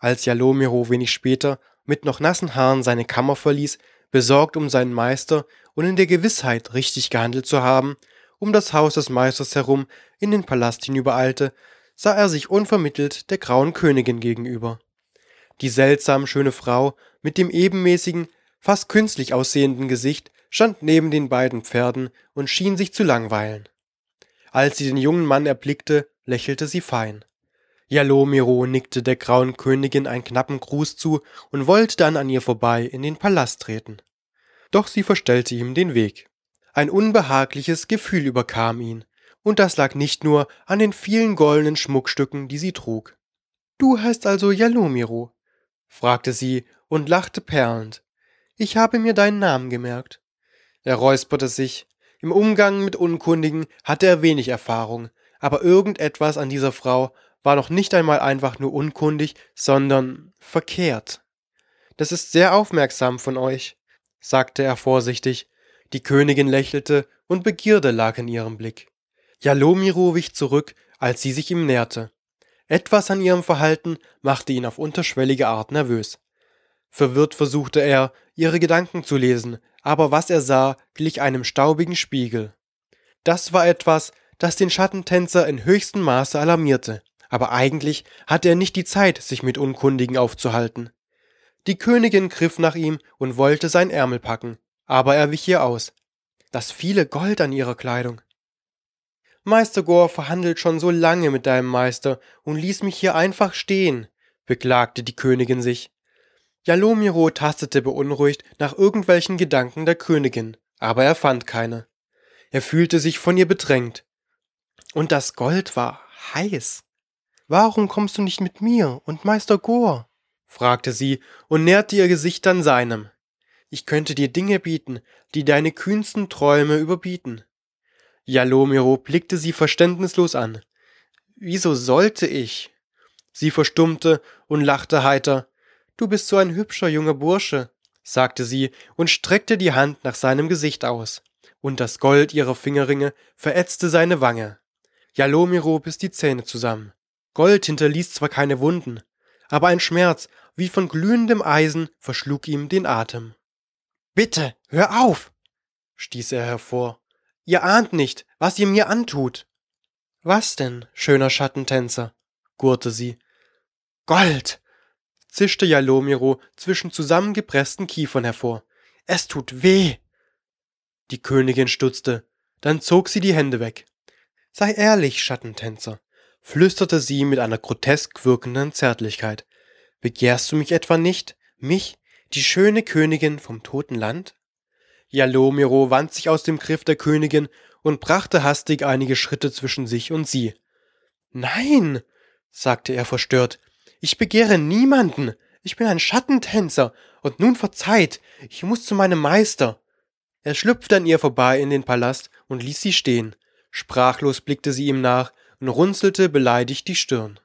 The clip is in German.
Als Jalomiro wenig später mit noch nassen Haaren seine Kammer verließ, besorgt um seinen Meister und in der Gewissheit, richtig gehandelt zu haben, um das Haus des Meisters herum in den Palast hinübereilte, sah er sich unvermittelt der grauen Königin gegenüber. Die seltsam schöne Frau mit dem ebenmäßigen, fast künstlich aussehenden Gesicht stand neben den beiden Pferden und schien sich zu langweilen. Als sie den jungen Mann erblickte, lächelte sie fein. Jalomiro nickte der grauen Königin einen knappen Gruß zu und wollte dann an ihr vorbei in den Palast treten. Doch sie verstellte ihm den Weg. Ein unbehagliches Gefühl überkam ihn, und das lag nicht nur an den vielen goldenen Schmuckstücken, die sie trug. Du heißt also Jalomiro? fragte sie und lachte perlend. Ich habe mir deinen Namen gemerkt. Er räusperte sich. Im Umgang mit Unkundigen hatte er wenig Erfahrung, aber irgendetwas an dieser Frau war noch nicht einmal einfach nur unkundig, sondern verkehrt. Das ist sehr aufmerksam von euch, sagte er vorsichtig. Die Königin lächelte und Begierde lag in ihrem Blick. Jalomiro wich zurück, als sie sich ihm näherte. Etwas an ihrem Verhalten machte ihn auf unterschwellige Art nervös. Verwirrt versuchte er, ihre Gedanken zu lesen, aber was er sah, glich einem staubigen Spiegel. Das war etwas, das den Schattentänzer in höchstem Maße alarmierte aber eigentlich hatte er nicht die Zeit, sich mit Unkundigen aufzuhalten. Die Königin griff nach ihm und wollte sein Ärmel packen, aber er wich ihr aus. Das viele Gold an ihrer Kleidung. Meister Gore verhandelt schon so lange mit deinem Meister und ließ mich hier einfach stehen, beklagte die Königin sich. Jalomiro tastete beunruhigt nach irgendwelchen Gedanken der Königin, aber er fand keine. Er fühlte sich von ihr bedrängt. Und das Gold war heiß. Warum kommst du nicht mit mir und Meister Gore? fragte sie und näherte ihr Gesicht an seinem. Ich könnte dir Dinge bieten, die deine kühnsten Träume überbieten. Jalomiro blickte sie verständnislos an. Wieso sollte ich? Sie verstummte und lachte heiter. Du bist so ein hübscher junger Bursche, sagte sie und streckte die Hand nach seinem Gesicht aus, und das Gold ihrer Fingerringe verätzte seine Wange. Jalomiro biss die Zähne zusammen. Gold hinterließ zwar keine Wunden, aber ein Schmerz wie von glühendem Eisen verschlug ihm den Atem. Bitte, hör auf! stieß er hervor. Ihr ahnt nicht, was ihr mir antut. Was denn, schöner Schattentänzer? gurrte sie. Gold! zischte Jalomiro zwischen zusammengepressten Kiefern hervor. Es tut weh! Die Königin stutzte, dann zog sie die Hände weg. Sei ehrlich, Schattentänzer flüsterte sie mit einer grotesk wirkenden Zärtlichkeit. Begehrst du mich etwa nicht? Mich, die schöne Königin vom toten Land? Jalomiro wand sich aus dem Griff der Königin und brachte hastig einige Schritte zwischen sich und sie. Nein, sagte er verstört, ich begehre niemanden. Ich bin ein Schattentänzer, und nun verzeiht, ich muss zu meinem Meister. Er schlüpfte an ihr vorbei in den Palast und ließ sie stehen. Sprachlos blickte sie ihm nach, und runzelte beleidigt die Stirn.